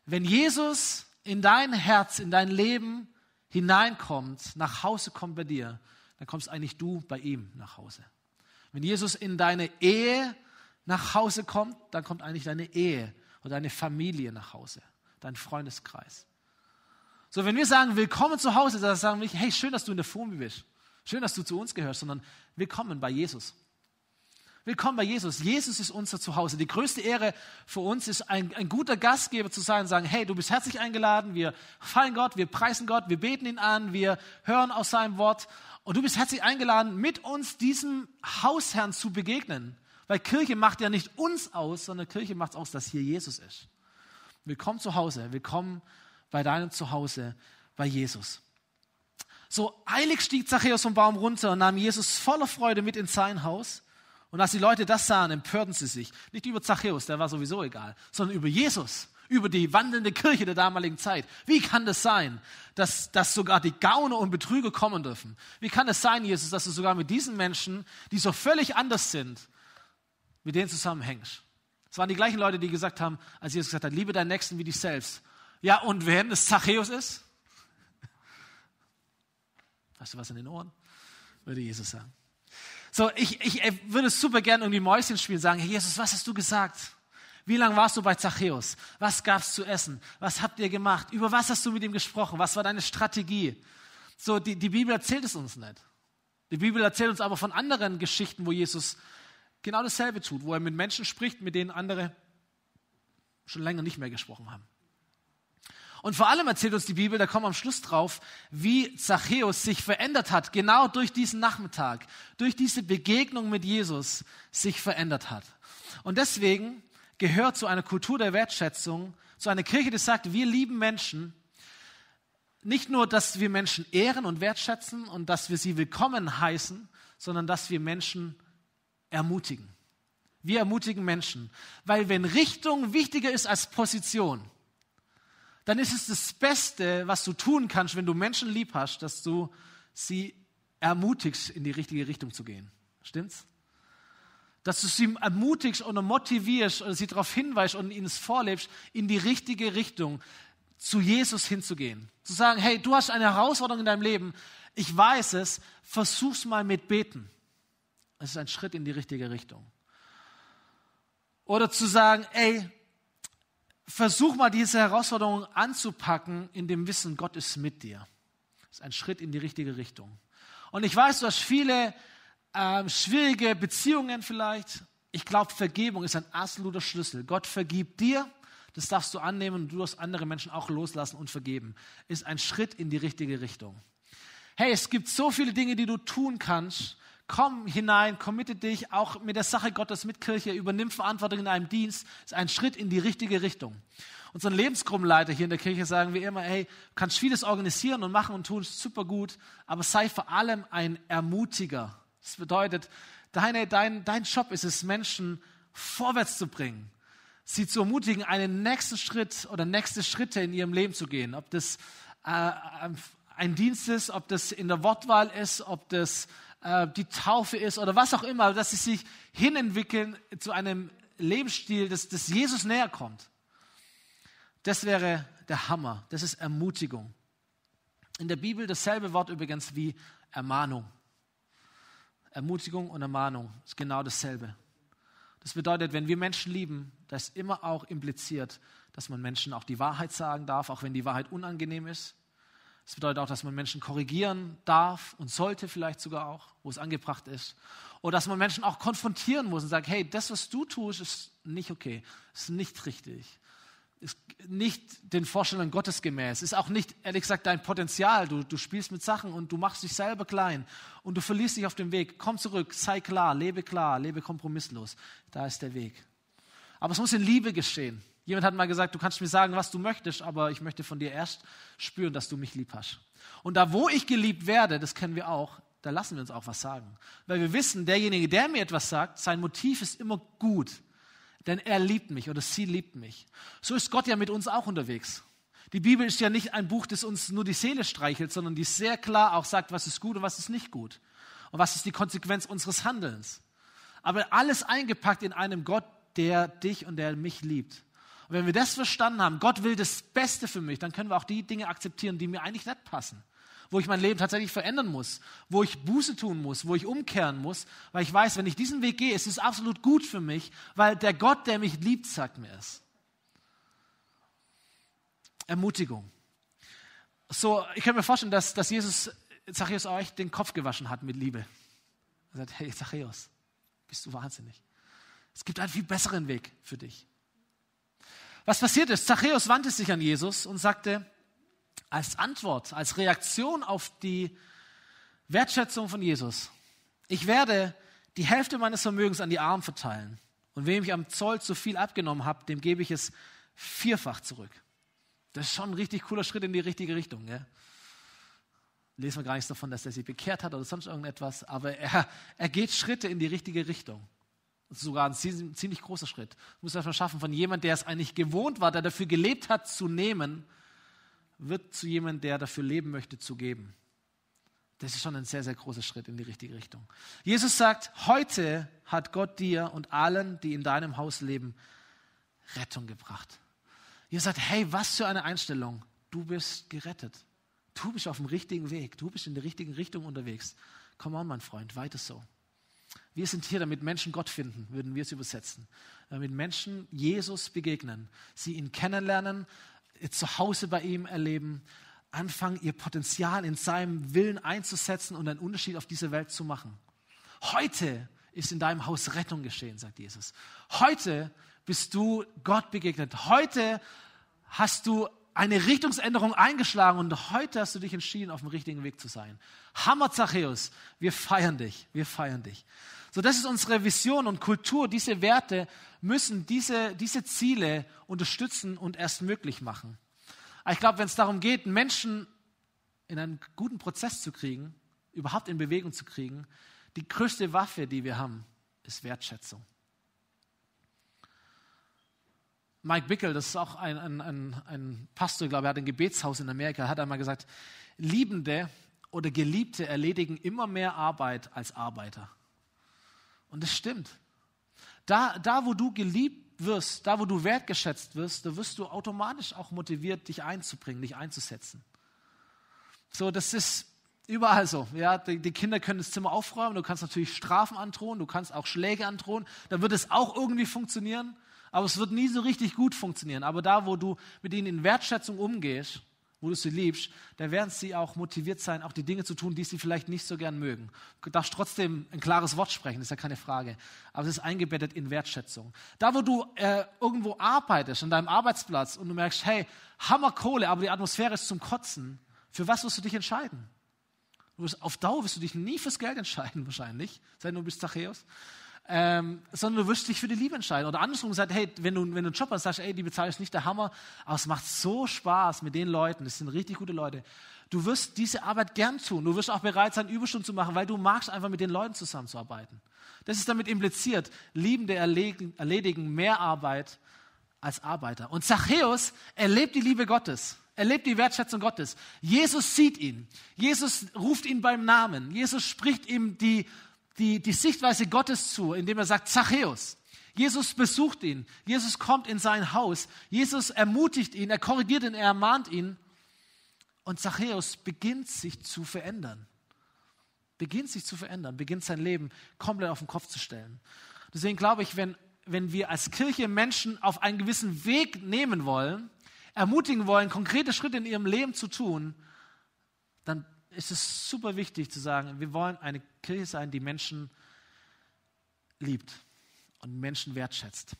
Wenn Jesus in dein Herz, in dein Leben hineinkommt, nach Hause kommt bei dir, dann kommst eigentlich du bei ihm nach Hause. Wenn Jesus in deine Ehe nach Hause kommt, dann kommt eigentlich deine Ehe oder deine Familie nach Hause, dein Freundeskreis. So, wenn wir sagen, willkommen zu Hause, dann sagen wir hey, schön, dass du in der Fumbi bist. Schön, dass du zu uns gehörst, sondern willkommen bei Jesus. Willkommen bei Jesus. Jesus ist unser Zuhause. Die größte Ehre für uns ist, ein, ein guter Gastgeber zu sein und sagen, hey, du bist herzlich eingeladen, wir fallen Gott, wir preisen Gott, wir beten ihn an, wir hören aus seinem Wort und du bist herzlich eingeladen, mit uns diesem Hausherrn zu begegnen. Weil Kirche macht ja nicht uns aus, sondern Kirche macht aus, dass hier Jesus ist. Willkommen zu Hause, willkommen bei deinem Zuhause, bei Jesus. So eilig stieg Zachäus vom Baum runter und nahm Jesus voller Freude mit in sein Haus. Und als die Leute das sahen, empörten sie sich. Nicht über Zachäus, der war sowieso egal, sondern über Jesus, über die wandelnde Kirche der damaligen Zeit. Wie kann das sein, dass, dass sogar die Gauner und Betrüger kommen dürfen? Wie kann es sein, Jesus, dass du sogar mit diesen Menschen, die so völlig anders sind, mit denen zusammenhängst. Es waren die gleichen Leute, die gesagt haben, als Jesus gesagt hat, liebe deinen Nächsten wie dich selbst. Ja, und wenn es Zachäus ist? Hast du was in den Ohren? Würde Jesus sagen. So, ich, ich würde super gerne irgendwie Mäuschen spielen, sagen, hey Jesus, was hast du gesagt? Wie lange warst du bei Zachäus? Was gab es zu essen? Was habt ihr gemacht? Über was hast du mit ihm gesprochen? Was war deine Strategie? So, die, die Bibel erzählt es uns nicht. Die Bibel erzählt uns aber von anderen Geschichten, wo Jesus genau dasselbe tut, wo er mit Menschen spricht, mit denen andere schon länger nicht mehr gesprochen haben. Und vor allem erzählt uns die Bibel, da kommen wir am Schluss drauf, wie Zachäus sich verändert hat, genau durch diesen Nachmittag, durch diese Begegnung mit Jesus sich verändert hat. Und deswegen gehört zu einer Kultur der Wertschätzung, zu einer Kirche, die sagt, wir lieben Menschen, nicht nur, dass wir Menschen ehren und wertschätzen und dass wir sie willkommen heißen, sondern dass wir Menschen ermutigen. Wir ermutigen Menschen, weil wenn Richtung wichtiger ist als Position, dann ist es das Beste, was du tun kannst, wenn du Menschen lieb hast, dass du sie ermutigst, in die richtige Richtung zu gehen. Stimmt's? Dass du sie ermutigst oder motivierst oder sie darauf hinweist und ihnen es vorlebst, in die richtige Richtung zu Jesus hinzugehen. Zu sagen, hey, du hast eine Herausforderung in deinem Leben, ich weiß es, versuch's mal mit Beten. Es ist ein Schritt in die richtige Richtung. Oder zu sagen, ey, versuch mal diese Herausforderung anzupacken in dem Wissen, Gott ist mit dir. Das ist ein Schritt in die richtige Richtung. Und ich weiß, du hast viele äh, schwierige Beziehungen vielleicht. Ich glaube, Vergebung ist ein absoluter Schlüssel. Gott vergibt dir, das darfst du annehmen und du darfst andere Menschen auch loslassen und vergeben. Ist ein Schritt in die richtige Richtung. Hey, es gibt so viele Dinge, die du tun kannst, Komm hinein, committe dich auch mit der Sache Gottes, mit Kirche, übernimm Verantwortung in einem Dienst, ist ein Schritt in die richtige Richtung. Unseren Lebensgruppenleiter hier in der Kirche sagen wir immer, hey, kannst vieles organisieren und machen und tun, super gut, aber sei vor allem ein Ermutiger. Das bedeutet, deine, dein, dein Job ist es, Menschen vorwärts zu bringen, sie zu ermutigen, einen nächsten Schritt oder nächste Schritte in ihrem Leben zu gehen. Ob das äh, ein Dienst ist, ob das in der Wortwahl ist, ob das äh, die Taufe ist oder was auch immer, dass sie sich hinentwickeln zu einem Lebensstil, das, das Jesus näher kommt. Das wäre der Hammer. Das ist Ermutigung. In der Bibel dasselbe Wort übrigens wie Ermahnung. Ermutigung und Ermahnung ist genau dasselbe. Das bedeutet, wenn wir Menschen lieben, da ist immer auch impliziert, dass man Menschen auch die Wahrheit sagen darf, auch wenn die Wahrheit unangenehm ist. Das bedeutet auch, dass man Menschen korrigieren darf und sollte vielleicht sogar auch, wo es angebracht ist. Oder dass man Menschen auch konfrontieren muss und sagt, hey, das, was du tust, ist nicht okay, ist nicht richtig, ist nicht den Vorstellungen Gottes gemäß, ist auch nicht, ehrlich gesagt, dein Potenzial. Du, du spielst mit Sachen und du machst dich selber klein und du verlierst dich auf dem Weg. Komm zurück, sei klar, lebe klar, lebe kompromisslos. Da ist der Weg. Aber es muss in Liebe geschehen. Jemand hat mal gesagt, du kannst mir sagen, was du möchtest, aber ich möchte von dir erst spüren, dass du mich lieb hast. Und da, wo ich geliebt werde, das kennen wir auch, da lassen wir uns auch was sagen. Weil wir wissen, derjenige, der mir etwas sagt, sein Motiv ist immer gut. Denn er liebt mich oder sie liebt mich. So ist Gott ja mit uns auch unterwegs. Die Bibel ist ja nicht ein Buch, das uns nur die Seele streichelt, sondern die sehr klar auch sagt, was ist gut und was ist nicht gut. Und was ist die Konsequenz unseres Handelns. Aber alles eingepackt in einem Gott, der dich und der mich liebt. Wenn wir das verstanden haben, Gott will das Beste für mich, dann können wir auch die Dinge akzeptieren, die mir eigentlich nicht passen. Wo ich mein Leben tatsächlich verändern muss, wo ich Buße tun muss, wo ich umkehren muss, weil ich weiß, wenn ich diesen Weg gehe, ist es absolut gut für mich, weil der Gott, der mich liebt, sagt mir es. Ermutigung. So, ich kann mir vorstellen, dass, dass Jesus Zachäus euch den Kopf gewaschen hat mit Liebe. Er sagt, hey Zachäus, bist du wahnsinnig. Es gibt einen viel besseren Weg für dich. Was passiert ist, Zachäus wandte sich an Jesus und sagte, als Antwort, als Reaktion auf die Wertschätzung von Jesus, ich werde die Hälfte meines Vermögens an die Armen verteilen. Und wem ich am Zoll zu viel abgenommen habe, dem gebe ich es vierfach zurück. Das ist schon ein richtig cooler Schritt in die richtige Richtung. Gell? Lesen wir gar nichts davon, dass er sich bekehrt hat oder sonst irgendetwas, aber er, er geht Schritte in die richtige Richtung. Sogar ein ziemlich großer Schritt. Muss erstmal schaffen, von jemand, der es eigentlich gewohnt war, der dafür gelebt hat, zu nehmen, wird zu jemandem, der dafür leben möchte, zu geben. Das ist schon ein sehr, sehr großer Schritt in die richtige Richtung. Jesus sagt, heute hat Gott dir und allen, die in deinem Haus leben, Rettung gebracht. Jesus sagt, hey, was für eine Einstellung. Du bist gerettet. Du bist auf dem richtigen Weg. Du bist in der richtigen Richtung unterwegs. Komm on, mein Freund, weiter so. Wir sind hier, damit Menschen Gott finden, würden wir es übersetzen. Damit Menschen Jesus begegnen, sie ihn kennenlernen, ihr Zuhause bei ihm erleben, anfangen, ihr Potenzial in seinem Willen einzusetzen und einen Unterschied auf dieser Welt zu machen. Heute ist in deinem Haus Rettung geschehen, sagt Jesus. Heute bist du Gott begegnet. Heute hast du eine Richtungsänderung eingeschlagen und heute hast du dich entschieden, auf dem richtigen Weg zu sein. Hammer Zachäus, wir feiern dich, wir feiern dich. So, das ist unsere Vision und Kultur. Diese Werte müssen diese, diese Ziele unterstützen und erst möglich machen. Ich glaube, wenn es darum geht, Menschen in einen guten Prozess zu kriegen, überhaupt in Bewegung zu kriegen, die größte Waffe, die wir haben, ist Wertschätzung. Mike Bickel, das ist auch ein, ein, ein, ein Pastor, ich glaube, er hat ein Gebetshaus in Amerika, hat einmal gesagt, Liebende oder Geliebte erledigen immer mehr Arbeit als Arbeiter. Und das stimmt. Da, da, wo du geliebt wirst, da, wo du wertgeschätzt wirst, da wirst du automatisch auch motiviert, dich einzubringen, dich einzusetzen. So, das ist überall so. Ja, die, die Kinder können das Zimmer aufräumen, du kannst natürlich Strafen androhen, du kannst auch Schläge androhen, dann wird es auch irgendwie funktionieren, aber es wird nie so richtig gut funktionieren. Aber da, wo du mit ihnen in Wertschätzung umgehst, wo du sie liebst, da werden sie auch motiviert sein, auch die Dinge zu tun, die sie vielleicht nicht so gern mögen. Du darfst trotzdem ein klares Wort sprechen, ist ja keine Frage. Aber es ist eingebettet in Wertschätzung. Da, wo du äh, irgendwo arbeitest, an deinem Arbeitsplatz und du merkst, hey, Hammerkohle, aber die Atmosphäre ist zum Kotzen, für was wirst du dich entscheiden? Wirst, auf Dauer wirst du dich nie fürs Geld entscheiden, wahrscheinlich, sei du bist Zachäus ähm, sondern du wirst dich für die Liebe entscheiden. Oder andersrum gesagt, hey, wenn du, wenn du einen Job hast, sagst, ey, die Bezahlung ist nicht der Hammer, aber es macht so Spaß mit den Leuten, das sind richtig gute Leute. Du wirst diese Arbeit gern tun. Du wirst auch bereit sein, Überstunden zu machen, weil du magst einfach mit den Leuten zusammenzuarbeiten. Das ist damit impliziert. Liebende erledigen, erledigen mehr Arbeit als Arbeiter. Und Zachäus erlebt die Liebe Gottes. Er lebt die Wertschätzung Gottes. Jesus sieht ihn. Jesus ruft ihn beim Namen. Jesus spricht ihm die die, die Sichtweise Gottes zu, indem er sagt, Zachäus. Jesus besucht ihn. Jesus kommt in sein Haus. Jesus ermutigt ihn, er korrigiert ihn, er ermahnt ihn. Und Zachäus beginnt sich zu verändern. Beginnt sich zu verändern, beginnt sein Leben komplett auf den Kopf zu stellen. Deswegen glaube ich, wenn, wenn wir als Kirche Menschen auf einen gewissen Weg nehmen wollen, ermutigen wollen, konkrete Schritte in ihrem Leben zu tun, dann ist es super wichtig zu sagen, wir wollen eine Kirche sein, die Menschen liebt und Menschen wertschätzt.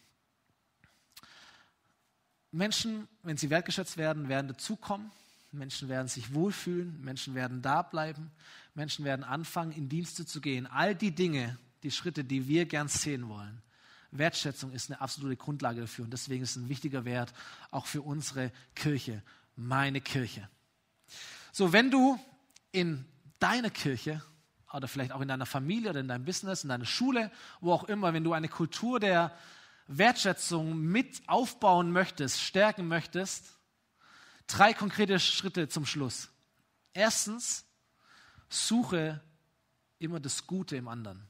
Menschen, wenn sie wertgeschätzt werden, werden dazukommen. Menschen werden sich wohlfühlen. Menschen werden da bleiben. Menschen werden anfangen, in Dienste zu gehen. All die Dinge, die Schritte, die wir gern sehen wollen. Wertschätzung ist eine absolute Grundlage dafür. Und deswegen ist es ein wichtiger Wert auch für unsere Kirche, meine Kirche. So, wenn du in deiner Kirche oder vielleicht auch in deiner Familie oder in deinem Business, in deiner Schule, wo auch immer, wenn du eine Kultur der Wertschätzung mit aufbauen möchtest, stärken möchtest, drei konkrete Schritte zum Schluss. Erstens, suche immer das Gute im anderen.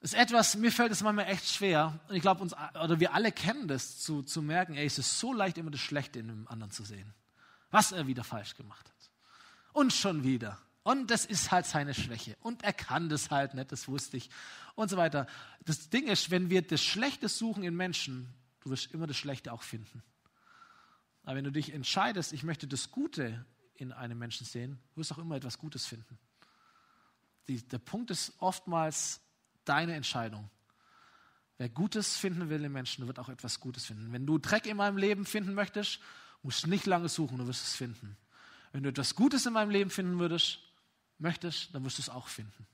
Ist etwas, mir fällt es manchmal echt schwer, und ich glaube, uns, oder wir alle kennen das, zu, zu merken, ey, es ist so leicht, immer das Schlechte in dem anderen zu sehen. Was er wieder falsch gemacht hat. Und schon wieder. Und das ist halt seine Schwäche. Und er kann das halt nicht, das wusste ich. Und so weiter. Das Ding ist, wenn wir das Schlechte suchen in Menschen, du wirst immer das Schlechte auch finden. Aber wenn du dich entscheidest, ich möchte das Gute in einem Menschen sehen, wirst du auch immer etwas Gutes finden. Die, der Punkt ist oftmals deine Entscheidung. Wer Gutes finden will im Menschen, wird auch etwas Gutes finden. Wenn du Dreck in meinem Leben finden möchtest, musst du nicht lange suchen, du wirst es finden. Wenn du etwas Gutes in meinem Leben finden würdest, möchtest, dann wirst du es auch finden.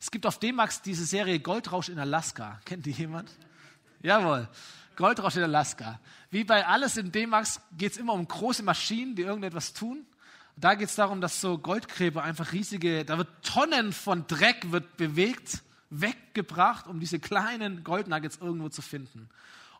Es gibt auf D-Max diese Serie Goldrausch in Alaska. Kennt die jemand? Jawohl. Goldrausch in Alaska. Wie bei alles in D-Max geht es immer um große Maschinen, die irgendetwas tun. Da geht es darum, dass so Goldgräber einfach riesige, da wird Tonnen von Dreck wird bewegt, weggebracht, um diese kleinen Goldnuggets irgendwo zu finden.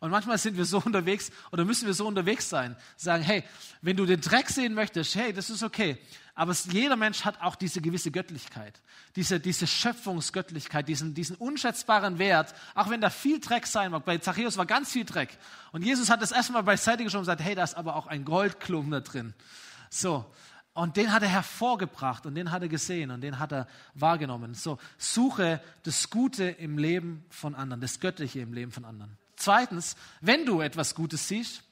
Und manchmal sind wir so unterwegs oder müssen wir so unterwegs sein, sagen, hey, wenn du den Dreck sehen möchtest, hey, das ist okay. Aber jeder Mensch hat auch diese gewisse Göttlichkeit, diese, diese Schöpfungsgöttlichkeit, diesen, diesen unschätzbaren Wert, auch wenn da viel Dreck sein mag. Bei Zachäus war ganz viel Dreck. Und Jesus hat das erstmal beiseite geschoben und gesagt, hey, da ist aber auch ein Goldklumpen da drin. So. Und den hat er hervorgebracht und den hat er gesehen und den hat er wahrgenommen. So, suche das Gute im Leben von anderen, das Göttliche im Leben von anderen. Zweitens, wenn du etwas Gutes siehst,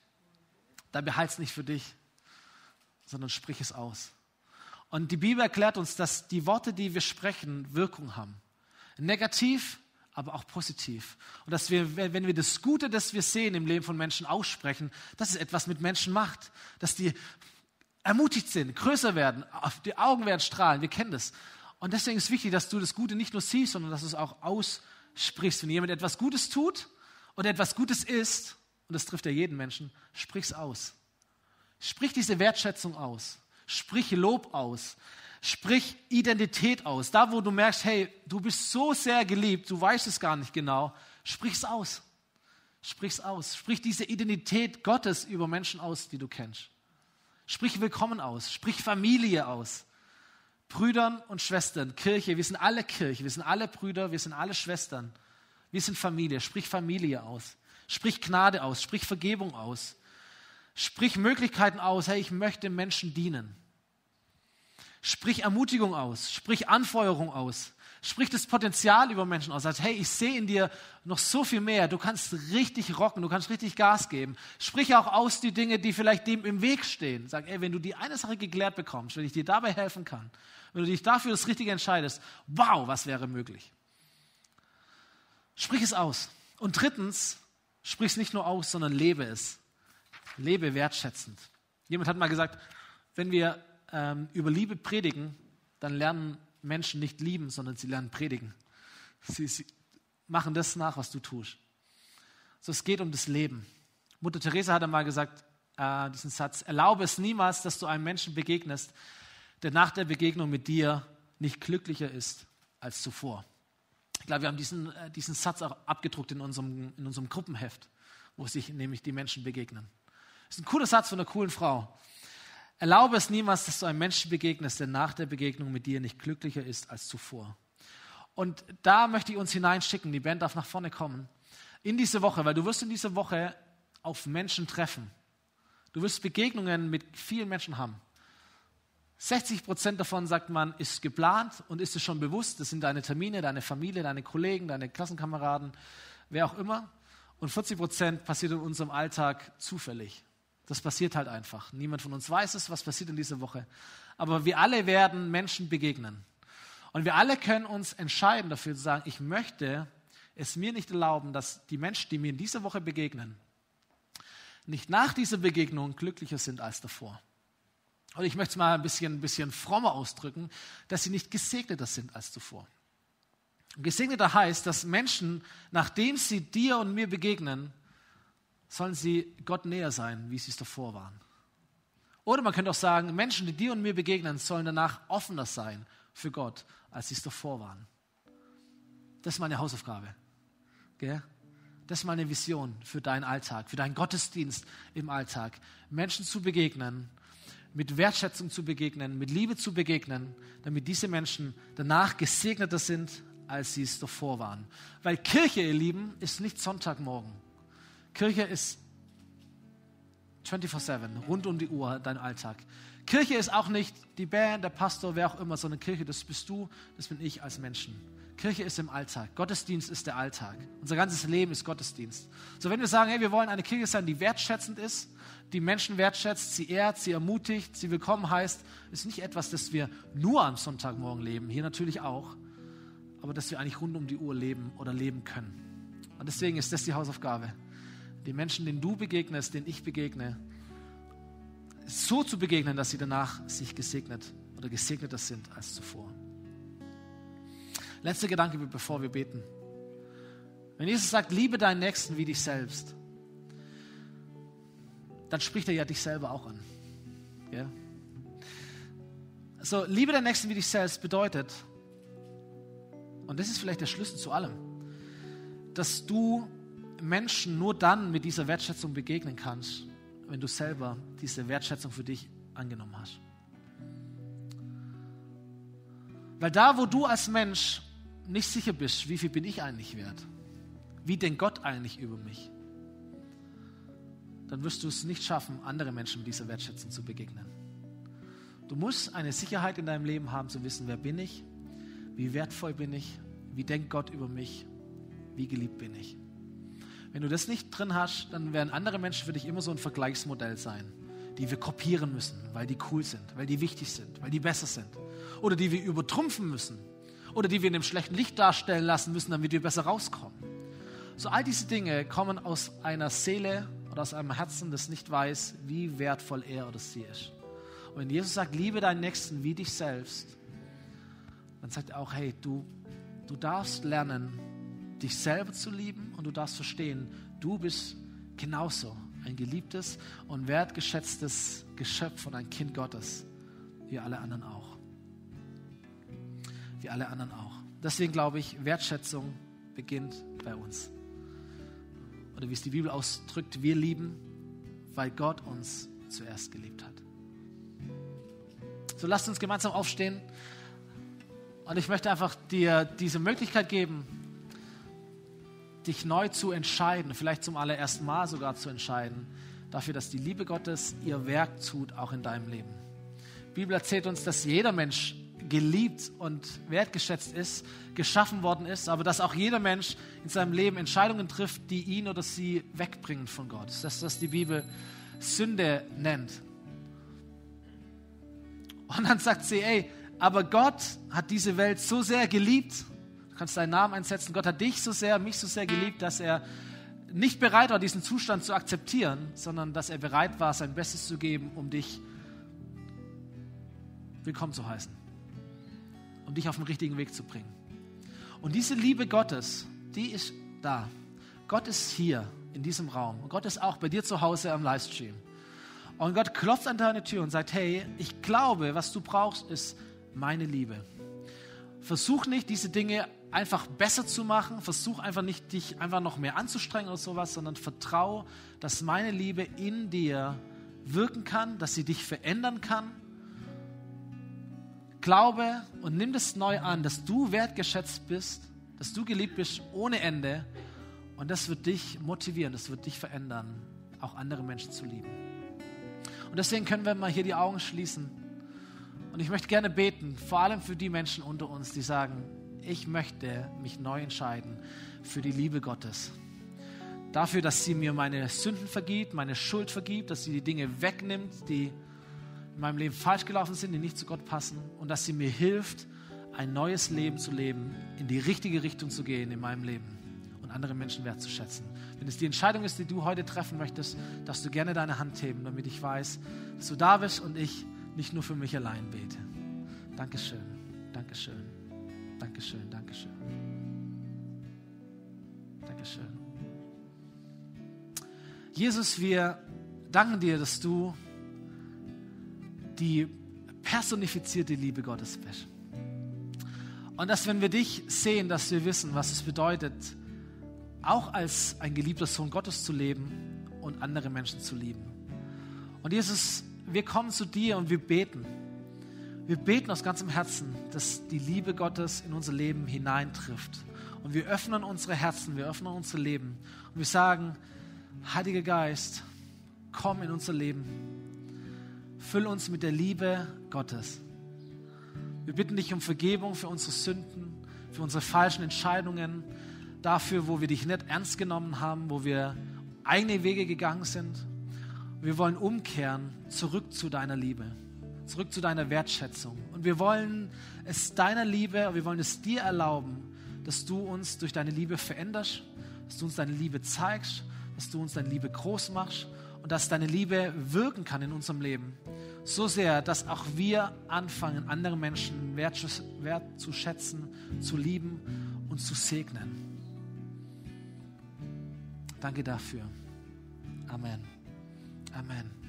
dann behalte es nicht für dich, sondern sprich es aus. Und die Bibel erklärt uns, dass die Worte, die wir sprechen, Wirkung haben. Negativ, aber auch positiv. Und dass wir, wenn wir das Gute, das wir sehen im Leben von Menschen aussprechen, dass es etwas mit Menschen macht. Dass die ermutigt sind, größer werden, die Augen werden strahlen. Wir kennen das. Und deswegen ist wichtig, dass du das Gute nicht nur siehst, sondern dass du es auch aussprichst. Wenn jemand etwas Gutes tut, und etwas Gutes ist, und das trifft ja jeden Menschen, sprich es aus. Sprich diese Wertschätzung aus. Sprich Lob aus. Sprich Identität aus. Da, wo du merkst, hey, du bist so sehr geliebt, du weißt es gar nicht genau, sprich es aus. Sprich es aus. Sprich diese Identität Gottes über Menschen aus, die du kennst. Sprich Willkommen aus. Sprich Familie aus. Brüdern und Schwestern, Kirche, wir sind alle Kirche, wir sind alle Brüder, wir sind alle Schwestern. Wir sind Familie. Sprich Familie aus. Sprich Gnade aus. Sprich Vergebung aus. Sprich Möglichkeiten aus. Hey, ich möchte Menschen dienen. Sprich Ermutigung aus. Sprich Anfeuerung aus. Sprich das Potenzial über Menschen aus. Sag, hey, ich sehe in dir noch so viel mehr. Du kannst richtig rocken. Du kannst richtig Gas geben. Sprich auch aus die Dinge, die vielleicht dem im Weg stehen. Sag, ey, wenn du die eine Sache geklärt bekommst, wenn ich dir dabei helfen kann, wenn du dich dafür das Richtige entscheidest, wow, was wäre möglich? Sprich es aus. Und drittens, sprich es nicht nur aus, sondern lebe es. Lebe wertschätzend. Jemand hat mal gesagt, wenn wir ähm, über Liebe predigen, dann lernen Menschen nicht lieben, sondern sie lernen predigen. Sie, sie machen das nach, was du tust. So, es geht um das Leben. Mutter Teresa hat einmal gesagt, äh, diesen Satz, erlaube es niemals, dass du einem Menschen begegnest, der nach der Begegnung mit dir nicht glücklicher ist als zuvor. Ich glaube, wir haben diesen, äh, diesen Satz auch abgedruckt in unserem, in unserem Gruppenheft, wo sich nämlich die Menschen begegnen. Das ist ein cooler Satz von einer coolen Frau. Erlaube es niemals, dass du einem Menschen begegnest, der nach der Begegnung mit dir nicht glücklicher ist als zuvor. Und da möchte ich uns hineinschicken, die Band darf nach vorne kommen, in diese Woche, weil du wirst in dieser Woche auf Menschen treffen. Du wirst Begegnungen mit vielen Menschen haben. 60 Prozent davon, sagt man, ist geplant und ist es schon bewusst. Das sind deine Termine, deine Familie, deine Kollegen, deine Klassenkameraden, wer auch immer. Und 40 Prozent passiert in unserem Alltag zufällig. Das passiert halt einfach. Niemand von uns weiß es, was passiert in dieser Woche. Aber wir alle werden Menschen begegnen. Und wir alle können uns entscheiden dafür zu sagen, ich möchte es mir nicht erlauben, dass die Menschen, die mir in dieser Woche begegnen, nicht nach dieser Begegnung glücklicher sind als davor. Und ich möchte es mal ein bisschen, ein bisschen frommer ausdrücken, dass sie nicht gesegneter sind als zuvor. Gesegneter heißt, dass Menschen, nachdem sie dir und mir begegnen, sollen sie Gott näher sein, wie sie es davor waren. Oder man könnte auch sagen, Menschen, die dir und mir begegnen, sollen danach offener sein für Gott, als sie es davor waren. Das ist meine Hausaufgabe. Gell? Das ist meine Vision für deinen Alltag, für deinen Gottesdienst im Alltag. Menschen zu begegnen, mit Wertschätzung zu begegnen, mit Liebe zu begegnen, damit diese Menschen danach gesegneter sind, als sie es davor waren. Weil Kirche, ihr Lieben, ist nicht Sonntagmorgen. Kirche ist 24-7, rund um die Uhr, dein Alltag. Kirche ist auch nicht die Band, der Pastor, wer auch immer, sondern Kirche, das bist du, das bin ich als Menschen. Kirche ist im Alltag. Gottesdienst ist der Alltag. Unser ganzes Leben ist Gottesdienst. So, wenn wir sagen, hey, wir wollen eine Kirche sein, die wertschätzend ist, die Menschen wertschätzt, sie ehrt, sie ermutigt, sie willkommen heißt, ist nicht etwas, das wir nur am Sonntagmorgen leben. Hier natürlich auch. Aber dass wir eigentlich rund um die Uhr leben oder leben können. Und deswegen ist das die Hausaufgabe. Den Menschen, denen du begegnest, denen ich begegne, so zu begegnen, dass sie danach sich gesegnet oder gesegneter sind als zuvor. Letzter Gedanke, bevor wir beten. Wenn Jesus sagt, liebe deinen Nächsten wie dich selbst, dann spricht er ja dich selber auch an. Ja? So, liebe deinen Nächsten wie dich selbst bedeutet, und das ist vielleicht der Schlüssel zu allem, dass du Menschen nur dann mit dieser Wertschätzung begegnen kannst, wenn du selber diese Wertschätzung für dich angenommen hast. Weil da, wo du als Mensch nicht sicher bist, wie viel bin ich eigentlich wert, wie denkt Gott eigentlich über mich, dann wirst du es nicht schaffen, andere Menschen mit dieser Wertschätzung zu begegnen. Du musst eine Sicherheit in deinem Leben haben, zu wissen, wer bin ich, wie wertvoll bin ich, wie denkt Gott über mich, wie geliebt bin ich. Wenn du das nicht drin hast, dann werden andere Menschen für dich immer so ein Vergleichsmodell sein, die wir kopieren müssen, weil die cool sind, weil die wichtig sind, weil die besser sind. Oder die wir übertrumpfen müssen. Oder die wir in einem schlechten Licht darstellen lassen müssen, damit wir besser rauskommen. So all diese Dinge kommen aus einer Seele oder aus einem Herzen, das nicht weiß, wie wertvoll er oder sie ist. Und wenn Jesus sagt, liebe deinen Nächsten wie dich selbst, dann sagt er auch, hey, du, du darfst lernen, dich selber zu lieben und du darfst verstehen, du bist genauso ein geliebtes und wertgeschätztes Geschöpf und ein Kind Gottes, wie alle anderen auch. Wie alle anderen auch. Deswegen glaube ich, Wertschätzung beginnt bei uns. Oder wie es die Bibel ausdrückt, wir lieben, weil Gott uns zuerst geliebt hat. So lasst uns gemeinsam aufstehen. Und ich möchte einfach dir diese Möglichkeit geben, dich neu zu entscheiden, vielleicht zum allerersten Mal sogar zu entscheiden, dafür, dass die Liebe Gottes ihr Werk tut, auch in deinem Leben. Die Bibel erzählt uns, dass jeder Mensch geliebt und wertgeschätzt ist, geschaffen worden ist, aber dass auch jeder Mensch in seinem Leben Entscheidungen trifft, die ihn oder sie wegbringen von Gott. Das ist, was die Bibel Sünde nennt. Und dann sagt sie, ey, aber Gott hat diese Welt so sehr geliebt, Du kannst deinen Namen einsetzen. Gott hat dich so sehr, mich so sehr geliebt, dass er nicht bereit war, diesen Zustand zu akzeptieren, sondern dass er bereit war, sein Bestes zu geben, um dich willkommen zu heißen, um dich auf den richtigen Weg zu bringen. Und diese Liebe Gottes, die ist da. Gott ist hier in diesem Raum. Und Gott ist auch bei dir zu Hause am Livestream. Und Gott klopft an deine Tür und sagt, hey, ich glaube, was du brauchst, ist meine Liebe. Versuch nicht, diese Dinge einfach besser zu machen. Versuch einfach nicht, dich einfach noch mehr anzustrengen oder sowas, sondern vertrau, dass meine Liebe in dir wirken kann, dass sie dich verändern kann. Glaube und nimm das neu an, dass du wertgeschätzt bist, dass du geliebt bist ohne Ende. Und das wird dich motivieren, das wird dich verändern, auch andere Menschen zu lieben. Und deswegen können wir mal hier die Augen schließen. Und ich möchte gerne beten, vor allem für die Menschen unter uns, die sagen, ich möchte mich neu entscheiden für die Liebe Gottes. Dafür, dass sie mir meine Sünden vergibt, meine Schuld vergibt, dass sie die Dinge wegnimmt, die in meinem Leben falsch gelaufen sind, die nicht zu Gott passen und dass sie mir hilft, ein neues Leben zu leben, in die richtige Richtung zu gehen in meinem Leben und andere Menschen wertzuschätzen. Wenn es die Entscheidung ist, die du heute treffen möchtest, darfst du gerne deine Hand heben, damit ich weiß, dass du da bist und ich nicht nur für mich allein bete. Dankeschön, Dankeschön, Dankeschön, Dankeschön. Dankeschön. Jesus, wir danken dir, dass du die personifizierte Liebe Gottes bist. Und dass wenn wir dich sehen, dass wir wissen, was es bedeutet, auch als ein geliebter Sohn Gottes zu leben und andere Menschen zu lieben. Und Jesus, wir kommen zu dir und wir beten. Wir beten aus ganzem Herzen, dass die Liebe Gottes in unser Leben hineintrifft. Und wir öffnen unsere Herzen, wir öffnen unser Leben. Und wir sagen, Heiliger Geist, komm in unser Leben. Füll uns mit der Liebe Gottes. Wir bitten dich um Vergebung für unsere Sünden, für unsere falschen Entscheidungen, dafür, wo wir dich nicht ernst genommen haben, wo wir eigene Wege gegangen sind. Wir wollen umkehren zurück zu deiner Liebe, zurück zu deiner Wertschätzung. Und wir wollen es deiner Liebe, wir wollen es dir erlauben, dass du uns durch deine Liebe veränderst, dass du uns deine Liebe zeigst, dass du uns deine Liebe groß machst und dass deine Liebe wirken kann in unserem Leben. So sehr, dass auch wir anfangen, andere Menschen wertzuschätzen, zu lieben und zu segnen. Danke dafür. Amen. Amen.